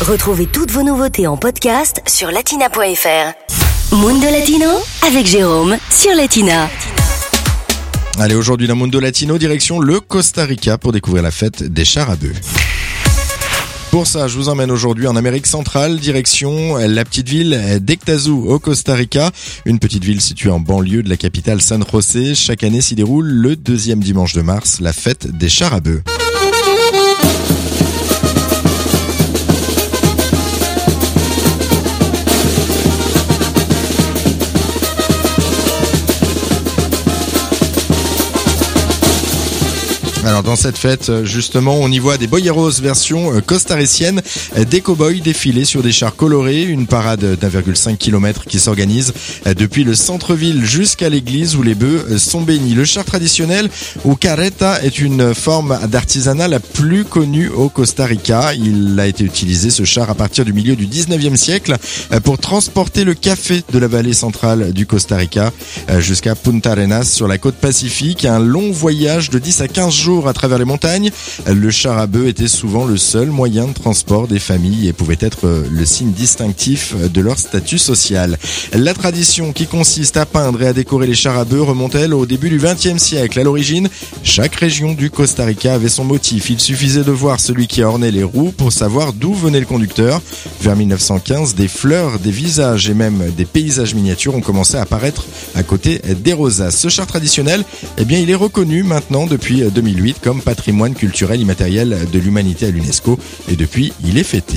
Retrouvez toutes vos nouveautés en podcast sur latina.fr. Mundo Latino avec Jérôme sur Latina. Allez, aujourd'hui, la Mundo Latino, direction le Costa Rica pour découvrir la fête des chars à bœufs. Pour ça, je vous emmène aujourd'hui en Amérique centrale, direction la petite ville d'Ectazú au Costa Rica, une petite ville située en banlieue de la capitale San José. Chaque année s'y déroule le deuxième dimanche de mars, la fête des chars à bœufs. Alors dans cette fête, justement, on y voit des boyeros version euh, costaricienne, euh, des cow-boys défiler sur des chars colorés, une parade d'1,5 km qui s'organise euh, depuis le centre-ville jusqu'à l'église où les bœufs sont bénis. Le char traditionnel ou carreta est une forme d'artisanat la plus connue au Costa Rica. Il a été utilisé ce char à partir du milieu du 19e siècle pour transporter le café de la vallée centrale du Costa Rica jusqu'à Punta Arenas sur la côte pacifique. Un long voyage de 10 à 15 jours à travers les montagnes. Le char à bœuf était souvent le seul moyen de transport des familles et pouvait être le signe distinctif de leur statut social. La tradition qui consiste à peindre et à décorer les chars à bœuf remonte elle au début du XXe siècle. À l'origine, chaque région du Costa Rica avait son motif. Il suffisait de voir celui qui ornait les roues pour savoir d'où venait le conducteur. Vers 1915, des fleurs, des visages et même des paysages miniatures ont commencé à apparaître à côté des rosaces. Ce char traditionnel, eh bien, il est reconnu maintenant depuis 2008 comme patrimoine culturel immatériel de l'humanité à l'UNESCO et depuis il est fêté.